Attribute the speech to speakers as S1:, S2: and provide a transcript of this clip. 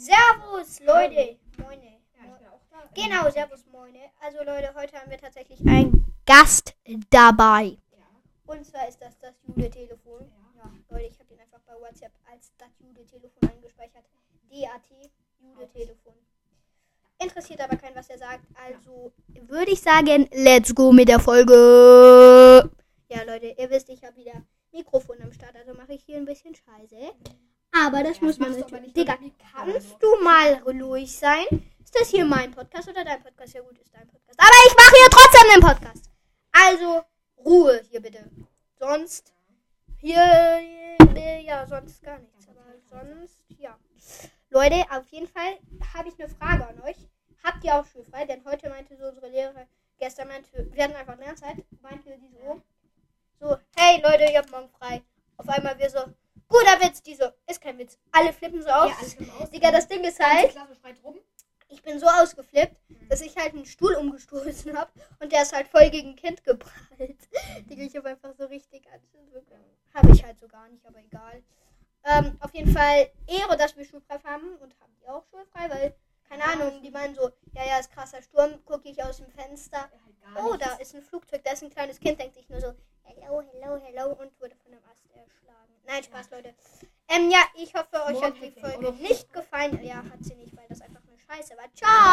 S1: Servus, Leute. Moine. Genau, Servus, Moine. Also, Leute, heute haben wir tatsächlich einen Gast dabei. Und zwar ist das das Jude-Telefon.
S2: Ja.
S1: Ja, Leute, ich habe ihn einfach bei WhatsApp als das Jude-Telefon eingespeichert. DAT, Jude-Telefon. Interessiert aber keinen, was er sagt. Also würde ich sagen, let's go mit der Folge. Ja, Leute, ihr wisst, ich habe wieder Mikrofon am Start, also mache ich hier ein bisschen Scheiße. Aber das
S2: Ja,
S1: muss man natürlich.
S2: nicht
S1: Digga, kannst du mal ruhig sein? Ist das hier mein Podcast oder dein Podcast? Ja gut, ist dein Podcast. Aber ich mache hier trotzdem den Podcast. Also Ruhe hier bitte. Sonst hier ja sonst gar nichts. Aber sonst ja. Leute, auf jeden Fall habe ich eine Frage an euch. Habt ihr auch schulfrei? Denn heute meinte so unsere Lehrerin, gestern meinte, wir hatten einfach Lernzeit, meinte die so, so, hey Leute, ihr habt morgen frei. Auf einmal wir so, guter Witz, die so, ist kein Witz. Alle flippen so aus.
S2: Ja, alles kommt aus.
S1: Digga, das Ding ist halt, ich bin so ausgeflippt, dass ich halt einen Stuhl umgestoßen habe und der ist halt voll gegen ein Kind geprallt. Digga, ich habe einfach so richtig. Habe ich halt so gar nicht, aber egal. Ähm, auf jeden Fall Ehre, dass wir schulfrei haben und haben die auch schulfrei, weil, keine
S2: Ja,
S1: Ahnung, die meinen so, ja, ja, ist krasser Sturm, gucke ich aus dem Fenster.
S2: Ja, halt
S1: Oh, da ist ein Flugzeug, da ist ein kleines Kind, denkt sich nur so, hello, hello, hello und Nein, Spaß, Leute. Ähm, ja, ich hoffe, euch hat die Folge nicht gefallen. Ja, hat sie nicht, weil das einfach eine Scheiße war. Ciao!